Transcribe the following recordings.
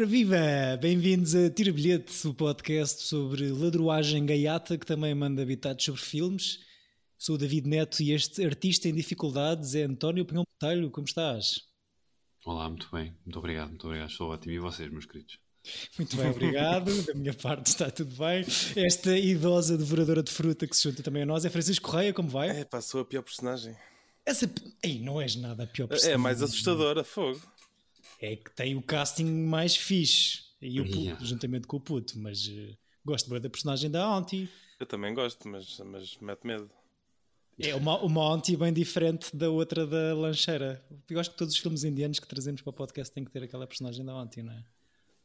Ora viva! Bem-vindos a Tira Bilhete, o podcast sobre ladruagem gaiata que também manda habitados sobre filmes. Sou o David Neto e este artista em dificuldades é António Pinhão Botelho. Como estás? Olá, muito bem. Muito obrigado, muito obrigado. Estou ótimo. E vocês, meus queridos? Muito bem, obrigado. da minha parte está tudo bem. Esta idosa devoradora de fruta que se junta também a nós é Francisco Correia, como vai? É, passou a pior personagem. Essa... Ei, não és nada a pior personagem. É mais assustadora, fogo. É que tem o casting mais fixe. E o puto, juntamente com o puto, mas uh, gosto bem da personagem da Auntie. Eu também gosto, mas, mas mete medo. É uma, uma auntie bem diferente da outra da lancheira. Eu acho que todos os filmes indianos que trazemos para o podcast têm que ter aquela personagem da auntie, não é?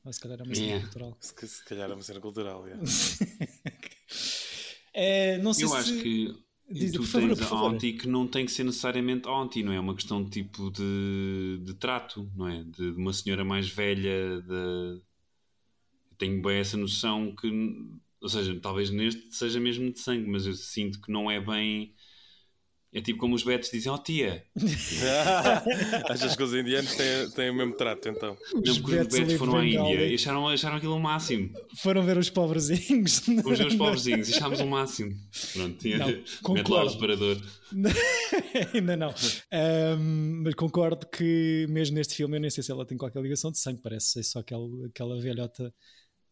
Ou se calhar é uma cena yeah. cultural. Se, se, calhar é uma cena cultural, yeah. é, não sei Eu se... acho que Diz, tu favor, tens a auntie que não tem que ser necessariamente auntie, não é? É uma questão de tipo de, de trato, não é? De, de uma senhora mais velha. De... Eu tenho bem essa noção que, ou seja, talvez neste seja mesmo de sangue, mas eu sinto que não é bem é tipo como os betos dizem, ó oh, tia. Achas que os indianos têm, têm o mesmo trato, então? Os não, porque os betos foram à Índia e acharam, acharam aquilo o máximo. Foram ver os pobrezinhos. Fomos ver os pobrezinhos e achámos o máximo. Pronto, tinha mete lá o separador. Ainda não. Um, mas concordo que mesmo neste filme, eu nem sei se ela tem qualquer ligação de sangue, parece ser só aquela, aquela velhota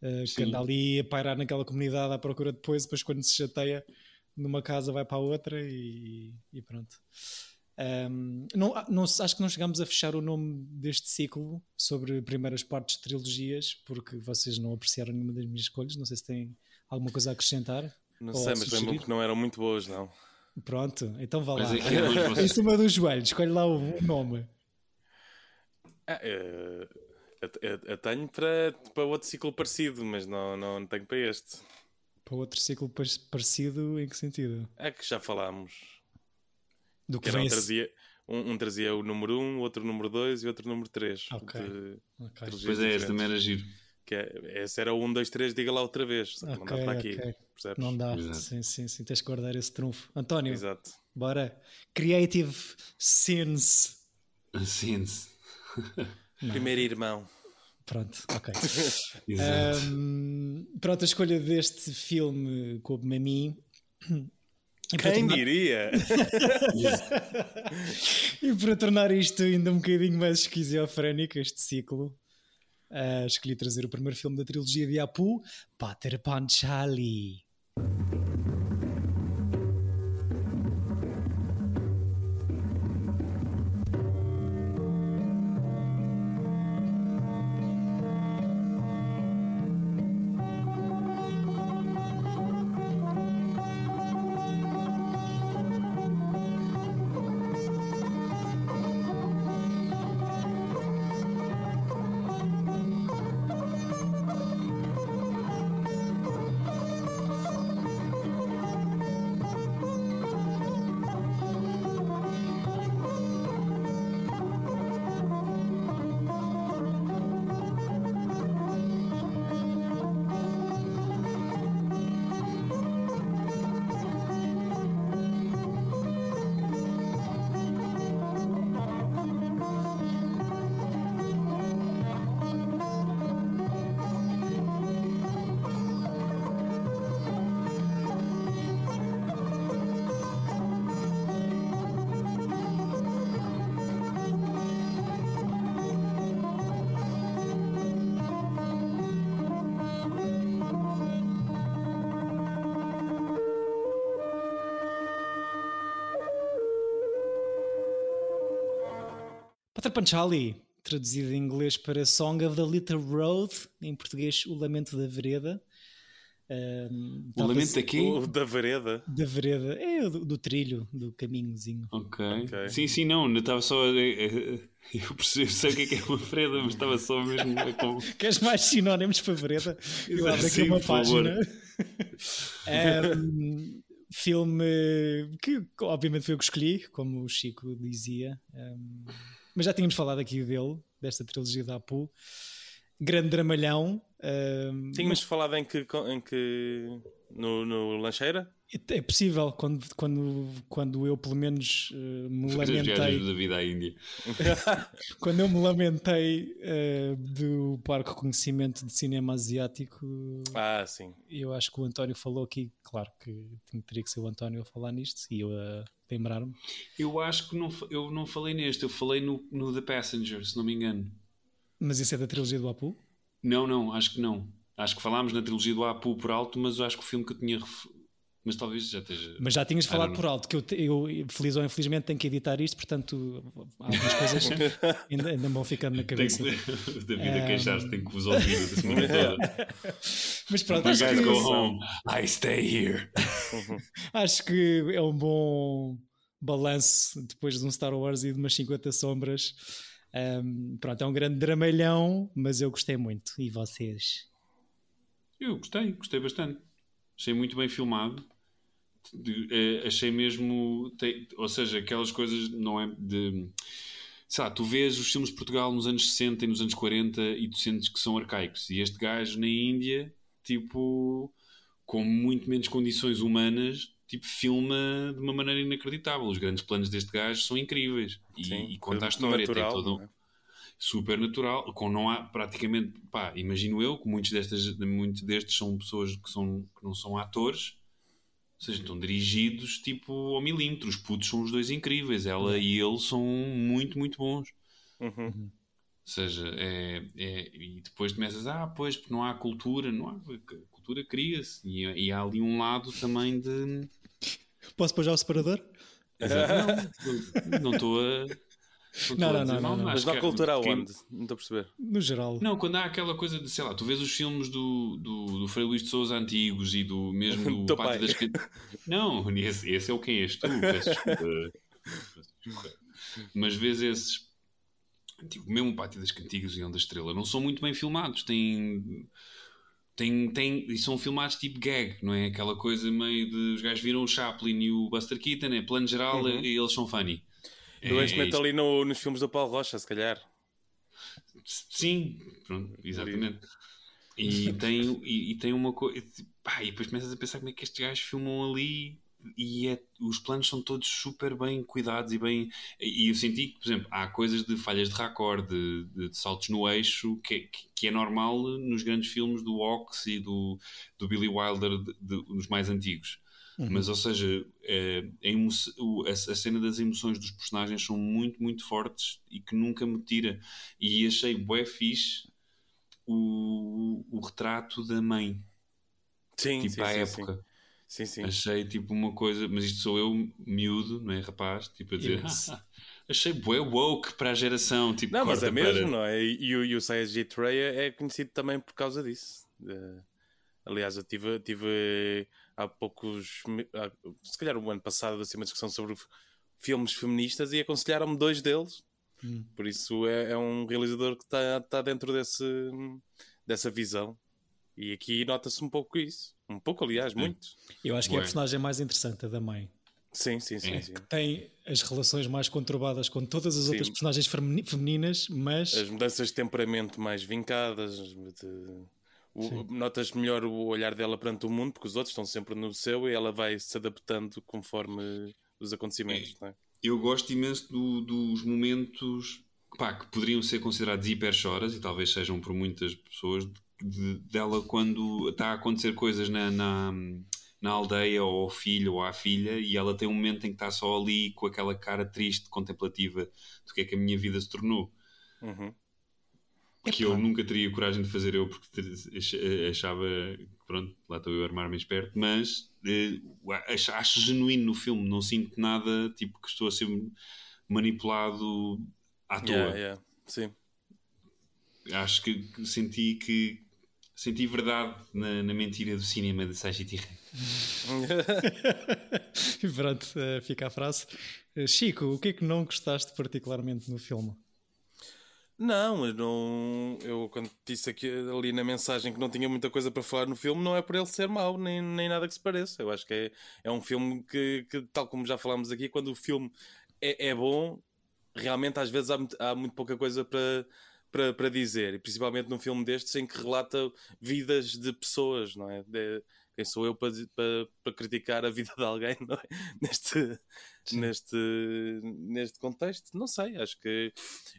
uh, que anda ali a pairar naquela comunidade à procura depois, depois quando se chateia numa casa vai para a outra e, e pronto. Um, não, não, acho que não chegamos a fechar o nome deste ciclo sobre primeiras partes de trilogias, porque vocês não apreciaram nenhuma das minhas escolhas. Não sei se têm alguma coisa a acrescentar. Não sei, mas lembro que não eram muito boas, não. Pronto, então vá lá. É em cima dos joelhos, escolhe lá o, nome. Ah, eu, eu, eu, tenho para, para outro ciclo parecido, mas não, não tenho para este. Para outro ciclo parecido, em que sentido? É que já falámos. Do que, que vem trazia, um, um, trazia o número 1, um, outro número 2 e outro número 3. Ok. okay. Pois é, esse também era giro. Que é, esse era o 1, 2, 3, diga lá outra vez. Okay, não dá para aqui. Okay. Percebes? Não dá. Exato. Sim, sim, sim. Tens que guardar esse trunfo. António. Exato. Bora. Creative Sins. Sins. Primeiro irmão. Pronto, ok. um, pronto, a escolha deste filme coube-me a mim. Quem tornar... diria? e para tornar isto ainda um bocadinho mais esquizofrénico, este ciclo, uh, escolhi trazer o primeiro filme da trilogia de Apu, Pater Panchali. Panchali, traduzido em inglês para Song of the Little Road, em português O Lamento da Vereda. Um, o lamento daqui? O da vereda. Da vereda, é do, do trilho, do caminhozinho. Okay. ok. Sim, sim, não, eu estava só. Eu percebi, sei o que é, que é uma vereda, mas estava só mesmo. Com... Queres mais sinónimos para vereda? Eu abro aqui sim, uma página. um, filme que, obviamente, foi eu que escolhi, como o Chico dizia. Um, mas já tínhamos falado aqui dele, desta trilogia da Apu. Grande dramalhão. Uh, Tínhamos mas... falado em que, em que no, no Lancheira? É possível, quando, quando, quando eu pelo menos uh, me Depois lamentei. da vida à Índia. quando eu me lamentei uh, do Parque Reconhecimento de Cinema Asiático. Ah, sim. Eu acho que o António falou aqui, claro que teria que ser o António a falar nisto e eu a lembrar-me. Eu acho que não, eu não falei neste, eu falei no, no The Passenger, se não me engano. Mas isso é da trilogia do Apu? Não, não, acho que não. Acho que falámos na trilogia do Apu por alto, mas eu acho que o filme que eu tinha mas talvez já esteja. Mas já tinhas falado por alto, que eu, eu, feliz ou infelizmente, tenho que editar isto, portanto, algumas coisas ainda, ainda vão ficando na cabeça. David a queixar-se, tem que vos ouvir a semana toda. Mas pronto, acho guys que... go home, I stay here. acho que é um bom balanço depois de um Star Wars e de umas 50 sombras. Um, pronto, é um grande dramalhão, mas eu gostei muito. E vocês? Eu gostei, gostei bastante. Achei muito bem filmado de, é, achei mesmo. Tem, ou seja, aquelas coisas não é de. Sei lá, tu vês os filmes de Portugal nos anos 60 e nos anos 40 e tu sentes que são arcaicos. E este gajo na Índia, tipo, com muito menos condições humanas, tipo, filma de uma maneira inacreditável. Os grandes planos deste gajo são incríveis. E, Sim, e conta a história. Natural, tem todo, é? super natural, com não há praticamente, pá, imagino eu que muitos, destas, muitos destes são pessoas que, são, que não são atores, ou seja, estão dirigidos tipo ao milímetro. Os putos são os dois incríveis. Ela uhum. e ele são muito, muito bons. Uhum. Ou seja, é, é, e depois começas, ah, pois, porque não há cultura, não há, a cultura cria-se. E, e, há ali um lado também de. Posso pôr já o separador? Exato. Não estou a. Não, não, não, não, não, Mas na cultura aonde? Não estou a perceber. No geral. Não, quando há aquela coisa de, sei lá, tu vês os filmes do, do, do Frei Luís de Souza antigos e do mesmo do Pátio das Não, esse, esse é o quem és tu, Mas vês esses, tipo, mesmo o Pátio das Cantigas e Onda Estrela, não são muito bem filmados. Têm. Tem, tem, e são filmados tipo gag, não é? Aquela coisa meio de os gajos viram o Chaplin e o Buster Keaton, é plano geral uhum. e eles são funny. Doentemente é, ali no, nos filmes do Paulo Rocha, se calhar. Sim, pronto, exatamente. E tem, e, e, tem uma coisa. E depois começas a pensar como é que estes gajos filmam ali e é, os planos são todos super bem cuidados e bem. E eu senti que, por exemplo, há coisas de falhas de raccord, de, de, de saltos no eixo, que, é, que, é normal nos grandes filmes do Ox e do, do Billy Wilder, de, dos mais antigos. Uhum. Mas, ou seja, é, a, a, cena das emoções dos personagens são muito, muito fortes e que nunca me tira. E achei bué fixe o, o retrato da mãe. Sim, tipo, sim, à sim, época. Sim. Sim, sim. Achei tipo uma coisa, mas isto sou eu, miúdo, não é rapaz? Tipo a dizer, achei bué woke para a geração. Tipo, não, mas é mesmo, para... não é? E, o, e o CSG Trey é conhecido também por causa disso. Uh, aliás, eu tive, tive há poucos, há, se calhar o ano passado, assim, uma discussão sobre filmes feministas e aconselharam-me dois deles. Hum. Por isso é, é, um realizador que está tá dentro desse, dessa visão. E aqui nota-se um pouco isso. Um pouco, aliás, muito. Eu acho que é a personagem mais interessante, a da mãe. Sim, sim, sim, sim. Que tem as relações mais conturbadas com todas as sim. outras personagens femininas, mas. As mudanças de temperamento mais vincadas. De o, notas melhor o olhar dela perante o mundo, porque os outros estão sempre no seu e ela vai se adaptando conforme os acontecimentos. É. É? Eu gosto imenso do, dos momentos pá, que poderiam ser considerados hiper choras e talvez sejam por muitas pessoas de, dela quando está a acontecer coisas na, na, na, aldeia ou ao filho ou à filha e ela tem um momento em que está só ali com aquela cara triste, contemplativa do que é que a minha vida se tornou. Uhum que eu nunca teria coragem de fazer eu porque achava pronto, lá estou eu a armar-me esperto, mas eh, acho, acho, genuíno no filme, não sinto nada tipo que estou a ser manipulado à toa. Yeah, yeah. Sim. Acho que, senti que senti verdade na, na mentira do cinema de Saji Pronto, uh, fica a frase. Uh, Chico, o que é que não gostaste particularmente no filme? Não, eu não. Eu quando disse aqui ali na mensagem que não tinha muita coisa para falar no filme, não é por ele ser mau, nem, nem nada que se pareça. Eu acho que é, é um filme que, que, tal como já falámos aqui, quando o filme é, é bom, realmente às vezes há, há muito pouca coisa para, para, para dizer, e principalmente num filme destes em que relata vidas de pessoas, não é? De, quem sou eu para, para, para, criticar a vida de alguém não é? neste, neste, neste contexto? Não sei, acho que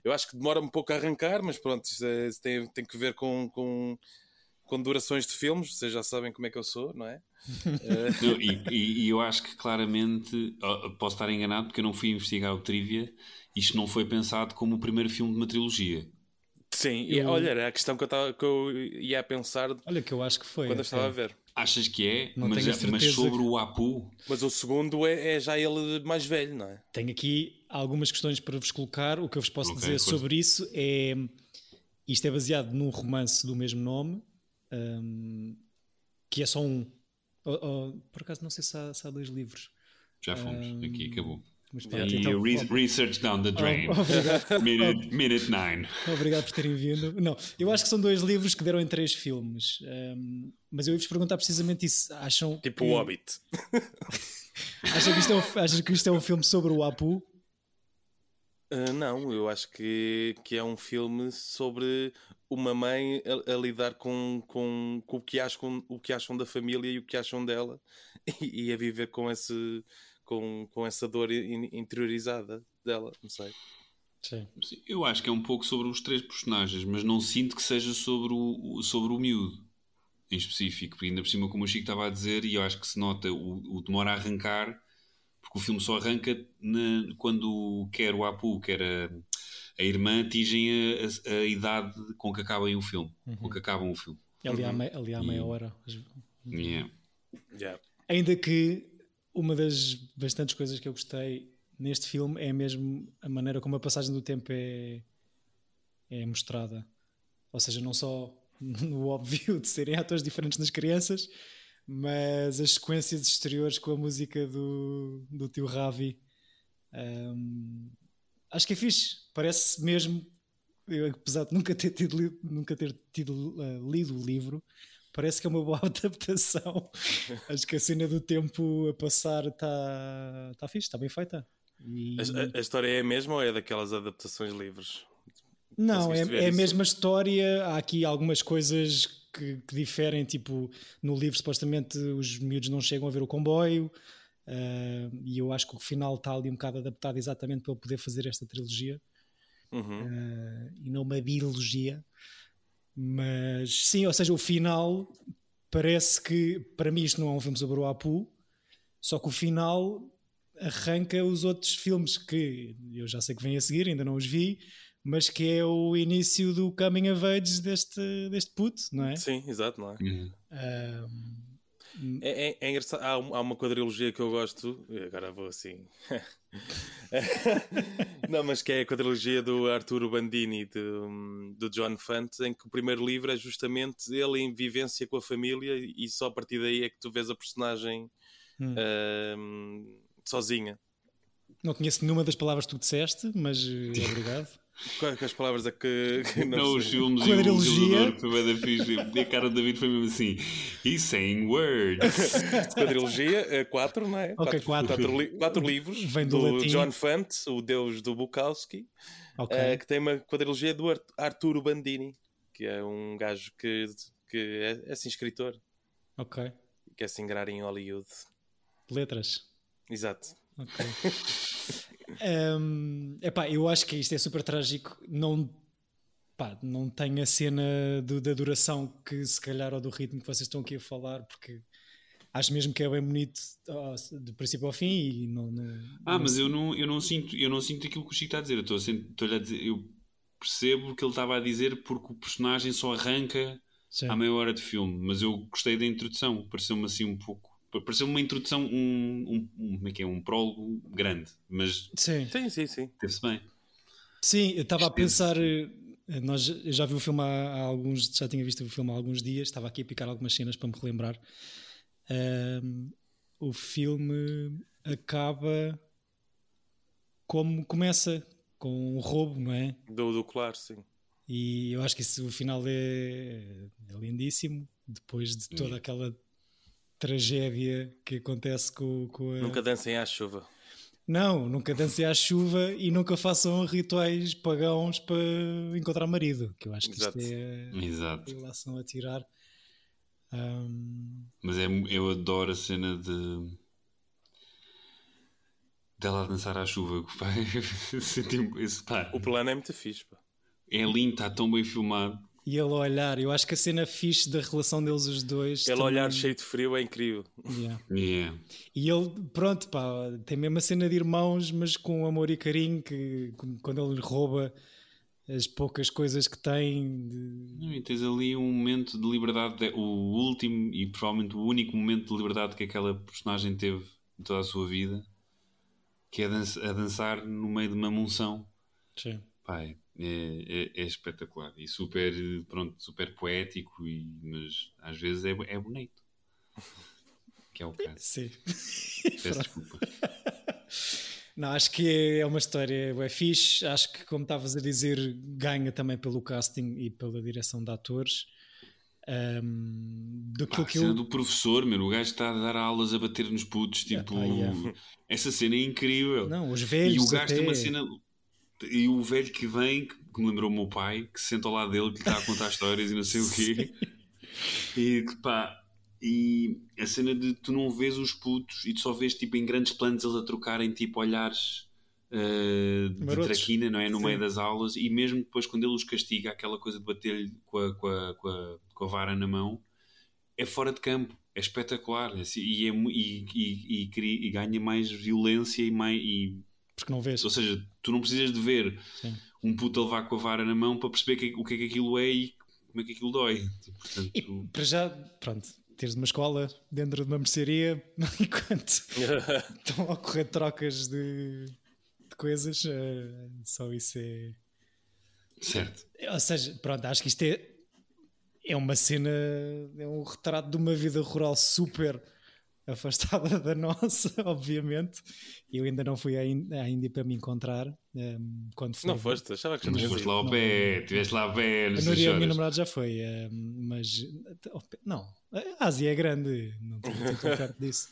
eu acho que demora um pouco a arrancar, mas pronto, isso, é, isso tem, tem que ver com, com, com durações de filmes, vocês já sabem como é que eu sou, não é? e, e, e, eu acho que claramente posso estar enganado porque eu não fui investigar o Trivia. Isto não foi pensado como o primeiro filme de uma trilogia. Sim, eu... olha, era a questão que eu, tava, que eu ia pensar. Olha, que eu acho que foi. Quando eu estava é. a ver. Achas que é? Não mas, tenho mas sobre que... o Apu. Mas o segundo é, é, já ele mais velho, não é? Tenho aqui algumas questões para vos colocar. O que eu vos posso okay, dizer sobre isso é. Isto é baseado num romance do mesmo nome, um, que é só um. Oh, oh, por acaso não sei se há, se há dois livros. Já fomos, um, aqui acabou. Mas pronto, e então, re research down the drain. Oh, minute, minute nine. Obrigado por terem vindo. Não, eu acho que são dois livros que deram em três filmes. Um, mas eu ia-vos perguntar precisamente isso. Acham tipo que... o Hobbit. acham, que isto é um, acham que isto é um filme sobre o Apu? Uh, não, eu acho que, que é um filme sobre uma mãe a, a lidar com, com, com, o, que acham, o que acham da família e o que acham dela e, e a viver com esse com, com essa dor interiorizada dela, não sei. Sim. Eu acho que é um pouco sobre os três personagens, mas não sinto que seja sobre o, sobre o miúdo em específico, porque ainda por cima, como o Chico estava a dizer, e eu acho que se nota o, o demora a arrancar, porque o filme só arranca na, quando quer o Apu, quer a, a irmã atingem a, a, a, idade com que acabam o filme, uhum. com que acabam o filme. Ali há, uhum. ali há meia hora. Yeah. Yeah. Ainda que uma das bastantes coisas que eu gostei neste filme é mesmo a maneira como a passagem do tempo é, é mostrada. Ou seja, não só no óbvio de serem atores diferentes nas crianças, mas as sequências exteriores com a música do, do tio Ravi. Um, acho que é fixe. Parece mesmo, eu, apesar de nunca ter tido, nunca ter tido uh, lido o livro, parece que é uma boa adaptação. Acho que a cena do tempo a passar está tá fixe, está bem feita. E... A, a, história é a mesma ou é daquelas adaptações livres? Não, é, é a mesma história. Há aqui algumas coisas que, que, diferem. Tipo, no livro, supostamente, os miúdos não chegam a ver o comboio. Uh, e eu acho que o final está ali um bocado adaptado exatamente para eu poder fazer esta trilogia. Uhum. Uh, e não uma biologia. Mas sim, ou seja, o final parece que, para mim, isto não é um filme sobre o Apu, só que o final arranca os outros filmes que eu já sei que vêm a seguir, ainda não os vi, mas que é o início do coming of age deste, deste puto, não é? Sim, exato, não é? Uhum. Um, é, é, é, engraçado. Há, há, uma quadrilogia que eu gosto. Agora vou assim. não, mas que é a quadrilogia do Arturo Bandini, do, do John Fante, em que o primeiro livro é justamente ele em vivência com a família e só a partir daí é que tu vês a personagem hum. uh, sozinha. Não conheço nenhuma das palavras que tu disseste, mas eh, obrigado. Quais as palavras é que, que não, não os filmes Quadrilogia. e o foi bem fixe. E a cara do David foi mesmo assim He's saying words. Quadrilogia, 4, não é? Ok, 4 quatro, quatro, livros Vem do, do John Fant, o deus do Bukowski okay. uh, que tem uma quadrilogia do Arturo Bandini que é um gajo que, que é, é assim escritor. Ok. Quer se ingrar em Hollywood. Letras. Exato. Ok Um, epá, eu acho que isto é super trágico. Não, pá, não tem a cena do, da duração que se calhar ou do ritmo que vocês estão aqui a falar, porque acho mesmo que é bem bonito de princípio ao fim e não, não ah, não mas eu não, eu não sinto eu não sinto aquilo que o Chico está a dizer. Eu estou a dizer, eu percebo o que ele estava a dizer porque o personagem só arranca Sim. à meia hora de filme, mas eu gostei da introdução, pareceu-me assim um pouco pareceu uma introdução, um, um, um, como é que é? Um prólogo grande, mas sim, sim, sim. sim. Teve-se bem. Sim, eu estava a pensar. Eh, nós, eu já vi o filme há, há, alguns, já tinha visto o filme há alguns dias, estava aqui a picar algumas cenas para me relembrar. Um, o filme acaba como começa, com um roubo, não é? Do, do claro, sim. E eu acho que isso, o final é, é lindíssimo, depois de toda aquela tragédia que acontece com, com a... Nunca dancem à chuva. Não, nunca dancem à chuva e nunca façam rituais pagãos para encontrar marido. Que eu acho que Exato. isto é Exato. a relação a tirar. Um... Mas é, eu adoro a cena de dela a dançar à chuva. Pá. esse, pá. O plano é muito fixe. Pá. É lindo, está tão bem filmado. E ele olhar, eu acho que a cena fixe da relação deles os dois. Ele também... olhar cheio de frio é incrível. Yeah. Yeah. E ele, pronto, pá, tem mesmo a cena de irmãos, mas com amor e carinho, que quando ele rouba as poucas coisas que tem. De... e tens ali um momento de liberdade, de, o último e provavelmente o único momento de liberdade que aquela personagem teve em toda a sua vida, que é a dançar no meio de uma monção. Sim. Pai, é, é, é, espetacular e super, pronto, super poético, e, mas às vezes é, é bonito. Que é o caso. Sim. Peço desculpa. Não, acho que é uma história é fixe. Acho que, como estavas a dizer, ganha também pelo casting e pela direção de atores. Um, do Pá, que a cena eu... do professor, meu, o gajo está a dar aulas a bater nos putos, tipo, yeah. essa cena é incrível. Não, os velhos. E o gajo até... tem uma cena e o velho que vem, que me lembrou o meu pai, que se senta ao lado dele, que lhe está a contar histórias e não sei o quê. E pá, e a cena de tu não vês os putos e tu só vês tipo em grandes planos eles a trocarem tipo olhares uh, de Marotos. traquina, não é? No Sim. meio das aulas, e mesmo depois quando ele os castiga, aquela coisa de bater-lhe com a, com, a, com, a, com a vara na mão, é fora de campo. É espetacular assim, e, é, e, e, e, e ganha mais violência e mais, e porque não vês. Ou seja, tu não precisas de ver Sim. um puto a levar com a vara na mão para perceber que, o que é que aquilo é e como é que aquilo dói. Portanto, e para já, pronto, teres uma escola dentro de uma mercearia enquanto estão a ocorrer trocas de, de coisas, uh, só isso é. Certo. Ou seja, pronto, acho que isto é, é uma cena, é um retrato de uma vida rural super afastada da nossa, obviamente. Eu ainda não fui à Índia para me encontrar. Um, ehm, quando fui, não foste, achava que Mas foste lá ao pé, estiveste lá ao pé. A Núria, a minha namorada, já foi, um, ehm, mas não, a Ásia é grande, não estou perto disso.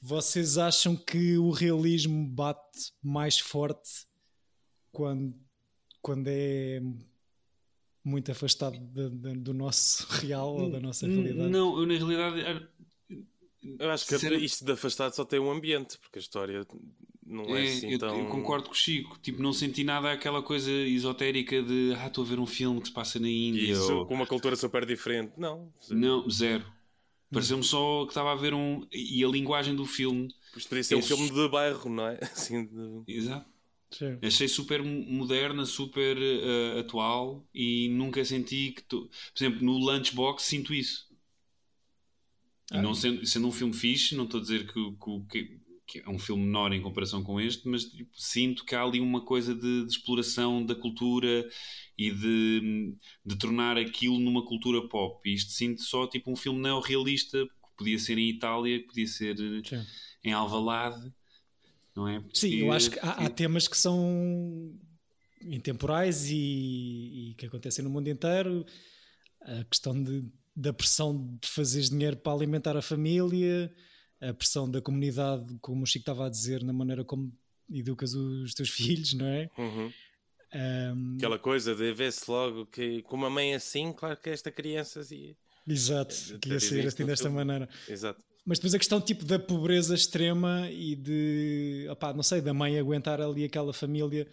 Vocês acham que o realismo bate mais forte quando, quando é muito afastado de, de, do nosso real ou da nossa realidade? Não, eu na realidade eu acho que Ser... isto de afastado só tem um ambiente, porque a história não é, é assim eu, tão. Eu concordo com o Chico, tipo, não senti nada aquela coisa esotérica de ah, estou a ver um filme que se passa na Índia. Isso, ou... com uma cultura super diferente. Não. Não, zero. Pareceu-me só que estava a ver um. E a linguagem do filme. Pois poderia ser é um filme de bairro, não é? Assim de... Exato. Sim. Achei super moderna, super uh, atual e nunca senti que. Tu... Por exemplo, no Lunchbox sinto isso. E não sendo, sendo um filme fixe, não estou a dizer que, que, que, é um filme menor em comparação com este, mas tipo, sinto que há ali uma coisa de, de, exploração da cultura e de, de tornar aquilo numa cultura pop. E isto sinto só tipo um filme neorrealista, que podia ser em Itália, que podia ser Sim. em Alvalade, não é? Porque, Sim, eu acho que há, há temas que são intemporais e, e que acontecem no mundo inteiro. A questão de da pressão de fazeres dinheiro para alimentar a família, a pressão da comunidade, como o Chico estava a dizer, na maneira como educas os teus filhos, não é? Uhum. Um... Aquela coisa de ver-se logo que com uma mãe assim, claro que esta criança assim. Exato, é, que ia ser assim desta filme. maneira. Exato. Mas depois a questão tipo da pobreza extrema e de, opá, não sei, da mãe aguentar ali aquela família.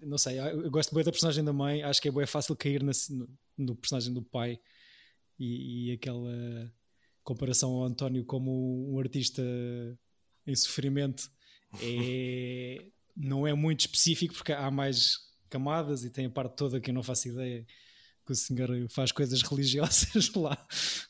Não sei, eu gosto bem da personagem da mãe, acho que é bem fácil cair no, no personagem do pai e, e aquela comparação ao António como um artista em sofrimento é, não é muito específico porque há mais camadas e tem a parte toda que eu não faço ideia que o senhor faz coisas religiosas lá,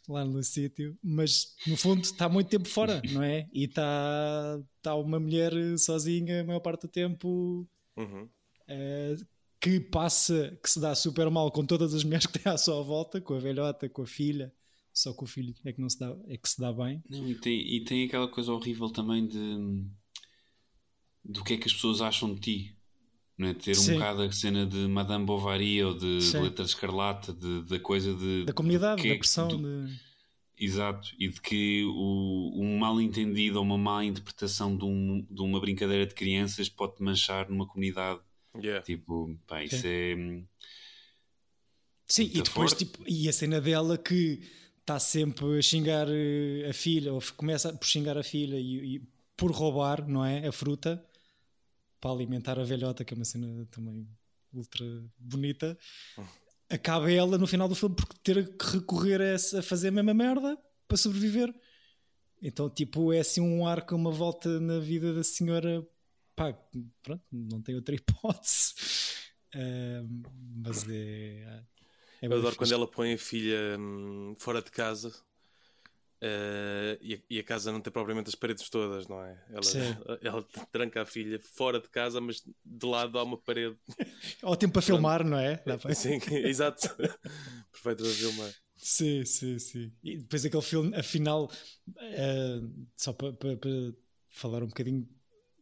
lá no sítio, mas no fundo está muito tempo fora, não é? E está, está uma mulher sozinha a maior parte do tempo uhum. uh, que passa, que se dá super mal com todas as mulheres que tem à sua volta, com a velhota, com a filha, só com o filho é que não se dá, é que se dá bem. Não, e tem, e tem aquela coisa horrível também de do que é que as pessoas acham de ti. Não é? Ter Sim. um bocado a cena de Madame Bovary ou de, de Letra Escarlata, de, da coisa de. Da comunidade, da é pressão. Do, de... Exato, e de que o, um mal entendido ou uma má interpretação de, um, de uma brincadeira de crianças pode manchar numa comunidade. Yeah. Tipo, pá, isso Sim. é. Sim, e depois, tipo, e a cena dela que está sempre a xingar eh, a filha, ou começa por xingar a filha e, e por roubar, não é? A fruta para alimentar a velhota, que é uma cena também ultra bonita. Acaba ela no final do filme por ter que recorrer a, a fazer a mesma merda para sobreviver. Então, tipo, é assim um arco, uma volta na vida da senhora. Pá, pronto, não tem outra hipótese. Uh, mas é. é Eu adoro quando ela põe a filha hum, fora de casa Uh, e, a, e, a, casa não tem propriamente as paredes todas, não é? Ela, ela, tranca a filha fora de casa, mas de lado há uma parede. Ótimo para filmar, não é? Sim, exato. Perfeito para filmar. Sim, sim, sim. E depois aquele filme, afinal, uh, só para, para, para, falar um bocadinho,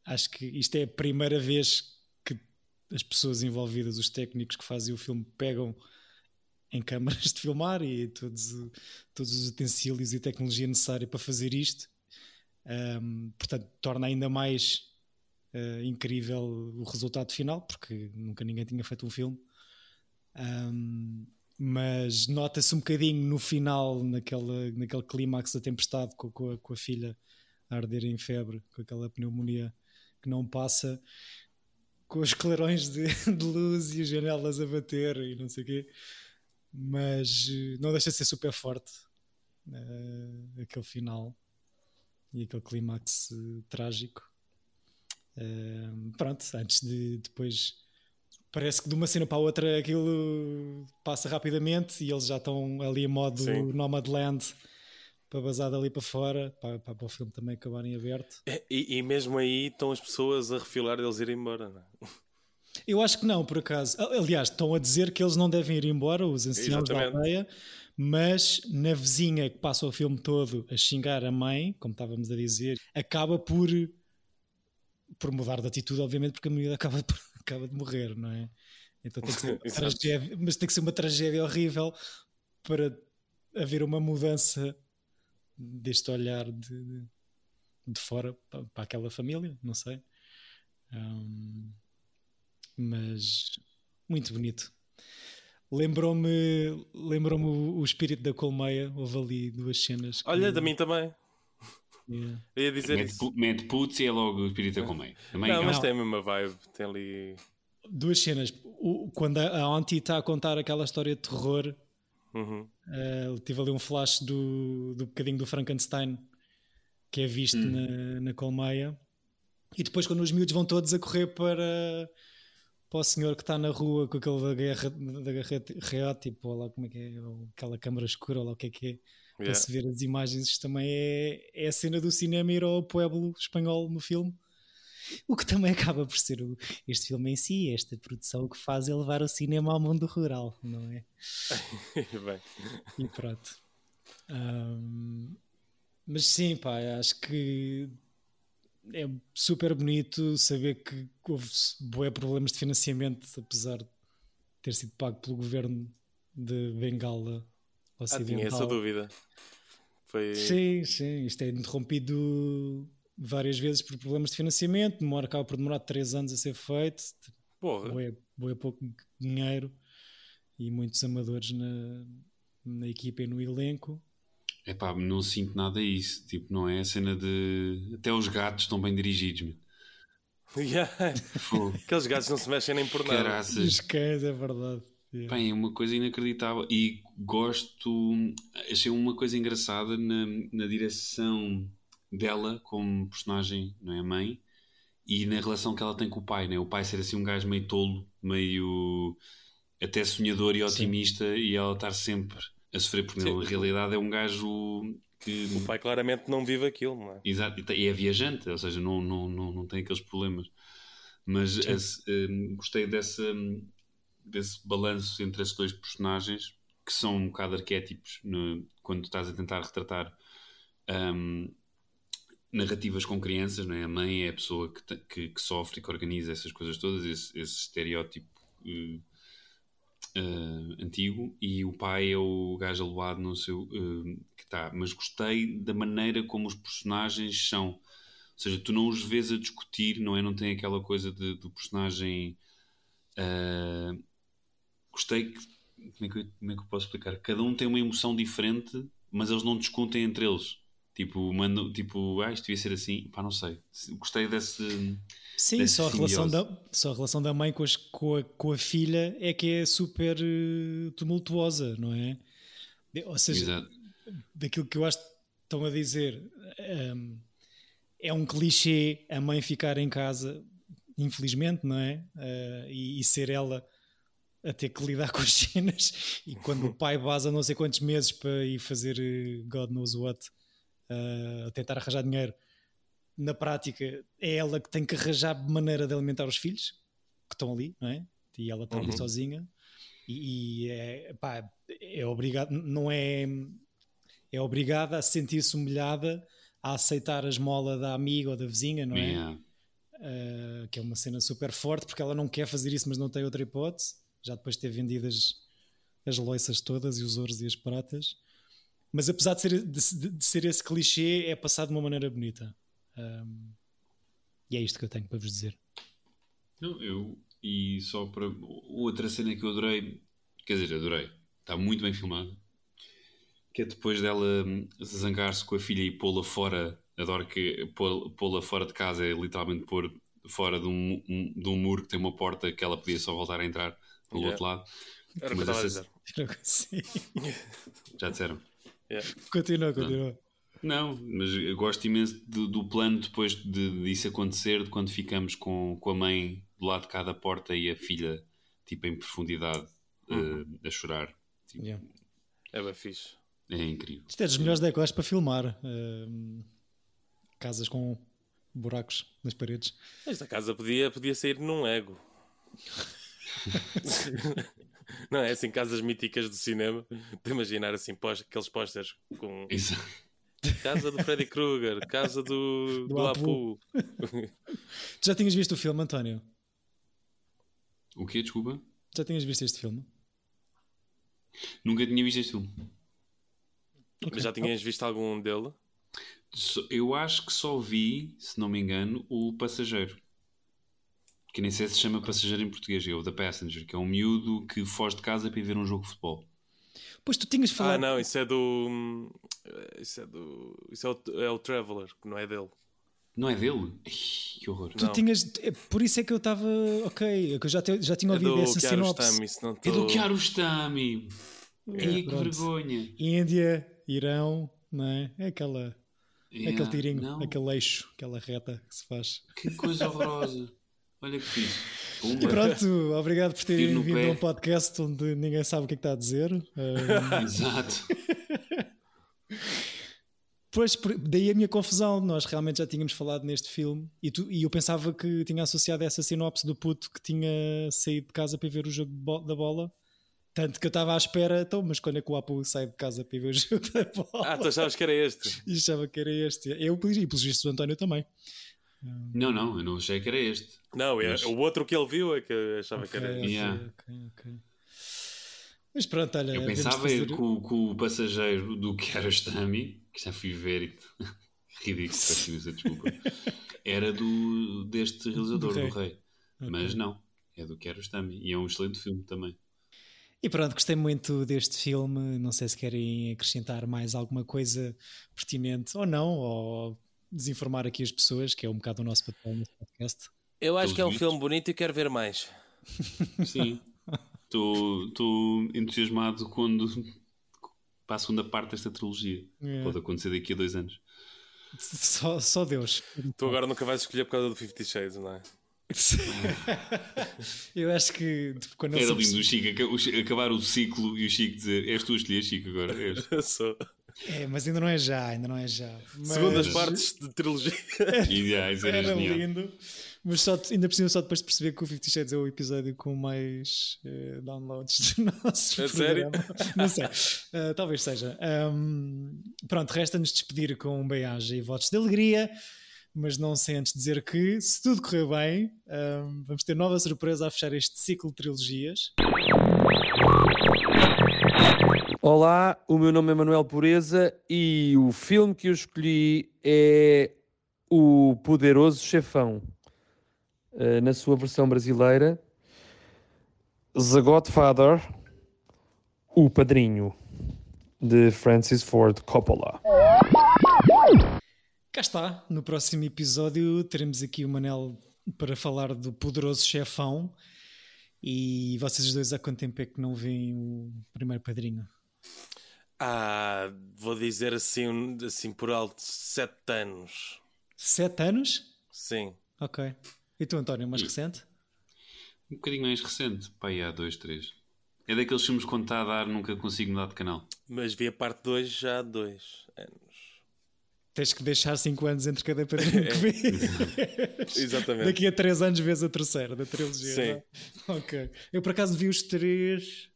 acho que isto é a primeira vez que as pessoas envolvidas, os técnicos que fazem o filme, pegam em câmaras de filmar e todos, todos os utensílios e tecnologia necessária para fazer isto. Um, portanto, torna ainda mais uh, incrível o resultado final, porque nunca ninguém tinha feito um filme. Um, mas nota-se um bocadinho no final, naquela, naquele clímax da tempestade, com, com, a, com a filha a arder em febre, com aquela pneumonia que não passa, com os clarões de, de luz e as janelas a bater e não sei o quê mas eh, não deixa de ser super forte uh, aquele final e aquele clímax uh, trágico. Uh, pronto, antes de depois parece que de uma cena para a outra aquilo passa rapidamente e eles já estão ali em modo Sim. Nomadland para bazar dali para fora, para, para, para o filme também acabar em aberto. E, e, mesmo aí estão as pessoas a refilar deles irem embora, não é? Eu acho que não, por acaso. Aliás, estão a dizer que eles não devem ir embora, os anciãos da aldeia, mas na vizinha que passa o filme todo a xingar a mãe, como estávamos a dizer, acaba por, por mudar de atitude, obviamente, porque a menina acaba, acaba de morrer, não é? Então tem que ser uma tragédia, mas tem que ser uma tragédia horrível para haver uma mudança deste olhar de, de fora para, para aquela família, não sei. Um, mas muito bonito. Lembrou-me lembrou-me o, espírito da colmeia. Houve ali duas cenas. Que... Olha, da mim também. Yeah. Eu ia dizer mete, isso. Mete putz e é logo o espírito da colmeia. Também não, é mas não. tem a mesma vibe. Tem ali. Duas cenas. O, quando a Auntie está a contar aquela história de terror, uhum. uh, tive ali um flash do, do bocadinho do Frankenstein que é visto hum. na, na colmeia. E depois, quando os miúdos vão todos a correr para para o senhor que está na rua com aquele da guerra da guerra tipo, ou lá como é que é, aquela câmara escura, ou lá o que é que é, yeah. para se ver as imagens, isto também é, é a cena do cinema ir ao pueblo espanhol no filme. O que também acaba por ser o, este filme em si, esta produção que faz é levar o cinema ao mundo rural, não é? Bem. E pronto. Um, mas sim, pá, acho que é super bonito saber que houve bué problemas de financiamento, apesar de ter sido pago pelo governo de Bengala Ocidental. Ah, tinha essa dúvida. Foi... Sim, sim. Isto é interrompido várias vezes por problemas de financiamento. Demora, acaba por demorar 3 anos a ser feito. Porra. Bué pouco dinheiro e muitos amadores na, na equipa e no elenco. É pá, não sinto nada isso. Tipo, não é a cena de. Até os gatos estão bem dirigidos, mano. Yeah. Aqueles gatos não se mexem nem por nada. Caraças. Os cães, é verdade. Yeah. Bem, é uma coisa inacreditável. E gosto. Achei uma coisa engraçada na, na direção dela como personagem, não é? Mãe. E na relação que ela tem com o pai, né? O pai ser assim um gajo meio tolo, meio até sonhador e otimista, Sim. e ela estar sempre a sofrer, porque Sim. na realidade é um gajo que. O pai claramente não vive aquilo, não é? Exato, e é viajante, ou seja, não, não, não, não tem aqueles problemas. Mas esse, um, gostei dessa, desse balanço entre esses dois personagens que são um bocado arquétipos no, quando estás a tentar retratar um, narrativas com crianças, não é? A mãe é a pessoa que, que, que sofre que organiza essas coisas todas, esse, esse estereótipo uh, uh, antigo e o pai é o gajo aloado no seu uh, que está. Mas gostei da maneira como os personagens são. Ou seja, tu não os vês a discutir, não é? Não tem aquela coisa de, do personagem. Gostei que. Como é, que, como é que eu posso explicar? Cada um tem uma emoção diferente, mas eles não discutem entre eles. Tipo, mando, tipo, ah, isto devia ser assim. Pá, não sei. Gostei desse. Sim, desse só, a relação da, só a relação da mãe com, as, com, a, com a filha é que é super uh, tumultuosa, não é? Ou seja, Exato. daquilo que eu acho que estão a dizer, um, ehm, é um clichê a mãe ficar em casa, infelizmente, não é? Uh, e, e ser ela a ter que lidar com as cenas e quando o pai vaza não sei quantos meses para ir fazer eh, God knows what uh, a tentar arranjar dinheiro, na prática é ela que tem que arranjar maneira de alimentar os filhos que estão ali, não é? E ela está uhum. ali sozinha e, e é, pá, é obrigada, não é, é obrigada a sentir-se humilhada a aceitar a esmola da amiga ou da vizinha, não é? Yeah. Uh, que é uma cena super forte porque ela não quer fazer isso, mas não tem outra hipótese. Já depois de ter vendido as, as loiças todas e os ouros e as pratas. Mas apesar de ser, de, de ser esse clichê, é passado de uma maneira bonita. Um, e é isto que eu tenho para vos dizer. Não, eu. E só para. Outra cena que eu adorei. Quer dizer, adorei. Está muito bem filmado. Que é depois dela hum, zangar-se com a filha e pô-la fora. Adoro que pô-la fora de casa é literalmente pôr fora de um, um, de um muro que tem uma porta que ela podia só voltar a entrar pelo yeah. outro lado. Era Mas essa... Já disseram. Yeah. Continua, continua. Não, mas eu gosto imenso do, do plano depois de, disso acontecer, de quando ficamos com, com a mãe do lado de cada porta e a filha tipo em profundidade uhum. uh, a chorar. Tipo, yeah. É bem fixe. É incrível. Isto é dos melhores decors para filmar. Uh, casas com buracos nas paredes. Esta casa podia, podia sair num ego. Não é assim, casas míticas do cinema. De imaginar assim, pós, aqueles pósteres com. Isso. Casa do Freddy Krueger, casa do, do, do Apu. Apu. tu já tinhas visto o filme, António? O quê? Desculpa? Já tinhas visto este filme? Nunca tinha visto este filme. Okay. Mas já tinhas visto algum dele? Eu acho que só vi, se não me engano, o Passageiro que nem sei se chama passageiro em português, é o The Passenger, que é um miúdo que foge de casa para ir ver um jogo de futebol. Pois tu tinhas falado. Ah, não, isso é do. Isso é do. Isso é o, é o Traveler, que não é dele. Não é dele? Que horror. Tu não. tinhas. É, por isso é que eu estava. Ok, é que eu já, te, já tinha é ouvido é essa sinopse. Tô... É do Kiarostami. É, que vergonha. Índia, Irão, não é? É aquela. Yeah, aquele tirinho, não. aquele eixo, aquela reta que se faz. Que coisa horrorosa. Olha que fixe. E pronto, obrigado por terem vindo a um podcast onde ninguém sabe o que é que está a dizer. Um... Exato. Pois, daí a minha confusão. Nós realmente já tínhamos falado neste filme e, tu, e eu pensava que tinha associado essa sinopse do puto que tinha saído de casa para ver o jogo da bola. Tanto que eu estava à espera, então, mas quando é que o Apu sai de casa para ver o jogo da bola? Ah, tu achavas que era este? E achava que era este. Eu, e pelos vistos do António também. Não, não, eu não achei que era este. Não, é, mas... o outro que ele viu é que achava okay, que era. Yeah. Okay, okay. Mas pronto, olha. Eu pensava fazer... com, com, o passageiro do Kiarostami, que já fui ver e ridículo, peço desculpa. Era do, deste realizador, do Rei. Do rei. Mas não, é do Kiarostami e é um excelente filme também. E pronto, gostei muito deste filme. Não sei se querem acrescentar mais alguma coisa pertinente ou não, ou desinformar aqui as pessoas, que é um bocado o nosso papel neste podcast. Eu acho que é um filme bonito e quero ver mais. Sim, estou entusiasmado quando para a segunda parte desta trilogia. É. Pode acontecer daqui a dois anos. Só, só Deus. Tu agora nunca vais escolher por causa do Fifty Shades, não é? eu acho que tipo, quando Era lindo o Chico acabar o ciclo e o Chico dizer: És tu a escolher, Chico, agora. És. Eu sou. É, mas ainda não é já, ainda não é já. Mas... Segundas partes de trilogia. Ideais, era, era lindo. Mas só, ainda por cima só depois de perceber que o Fifty Shades é o episódio com mais uh, downloads do nosso é programa. Sério? Não sei. Uh, talvez seja. Um, pronto, resta-nos despedir com um beijo e votos de alegria. mas não sem antes dizer que, se tudo correr bem, um, vamos ter nova surpresa a fechar este ciclo de trilogias. Olá, o meu nome é Manuel Pureza e o filme que eu escolhi é O Poderoso Chefão, uh, na sua versão brasileira, The Godfather, O Padrinho, de Francis Ford Coppola. Cá está, no próximo episódio teremos aqui o Manel para falar do poderoso chefão. E vocês dois há quanto tempo é que não veem o primeiro padrinho? Ah, vou dizer assim, assim por alto, sete anos. Sete anos? Sim. Ok. E tu, António, mais recente? Um bocadinho mais recente, pá, há dois, três. É daqueles filmes que quando está a dar nunca consigo mudar de canal. Mas vi a parte 2 já há dois anos. Tens que deixar 5 anos entre cada padrinho que vê. Exatamente. Daqui a 3 anos vês a terceira da trilogia. Sim. É? Ok. Eu por acaso vi os três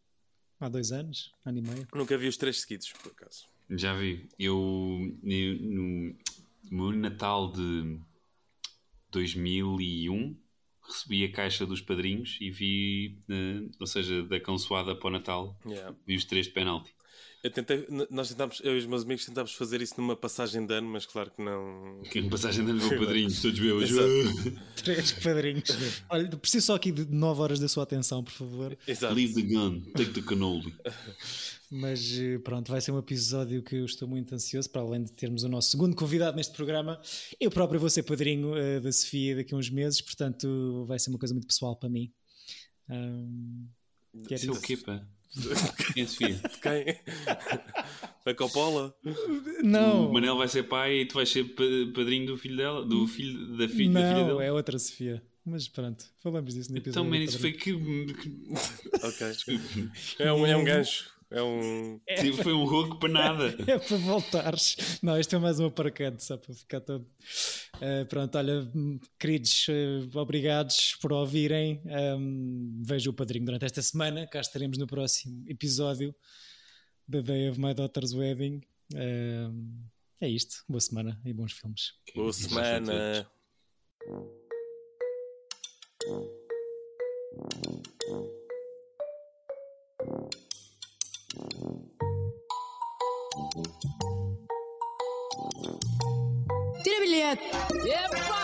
há dois anos, ano e meio. Nunca vi os três seguidos, por acaso. Já vi. Eu no, no Natal de 2001 recebi a caixa dos padrinhos e vi, uh, ou seja, da consoada para o Natal, yeah. vi os três de penalti. Eu tentei, nós tentámos, eu e os meus amigos tentámos fazer isso numa passagem de ano, mas claro que não. Que passagem de ano meu padrinho, todos meus. Três padrinhos. Olha, preciso só aqui de 9 horas da sua atenção, por favor. Exato. Leave the gun, take the cannoli. Mas eh, pronto, vai ser um episódio que eu estou muito ansioso, para além de termos o nosso segundo convidado neste programa. Eu próprio vou ser padrinho uh, da Sofia daqui a uns meses, portanto vai ser uma coisa muito pessoal para mim. Um, Isso é o quê, pá? Quem é Sofia? Quem? Da Coppola? Não. O Manel vai ser pai e tu vais ser padrinho do filho dela, do filho da filha, Não, da filha dela. é outra Sofia. Mas pronto, falamos disso no episódio. Então, man, isso foi que. ok. É um, é um gancho. É um. É, Sim, foi um roco para nada. É para voltares. Não, isto é mais uma paracante, só para ficar todo. Uh, pronto, olha, queridos, uh, obrigados por ouvirem. Um, vejo o padrinho durante esta semana. Cá estaremos no próximo episódio da Day of My Daughter's Wedding. Uh, é isto. Boa semana e bons filmes. Boa semana. Tira bilhete! Epa!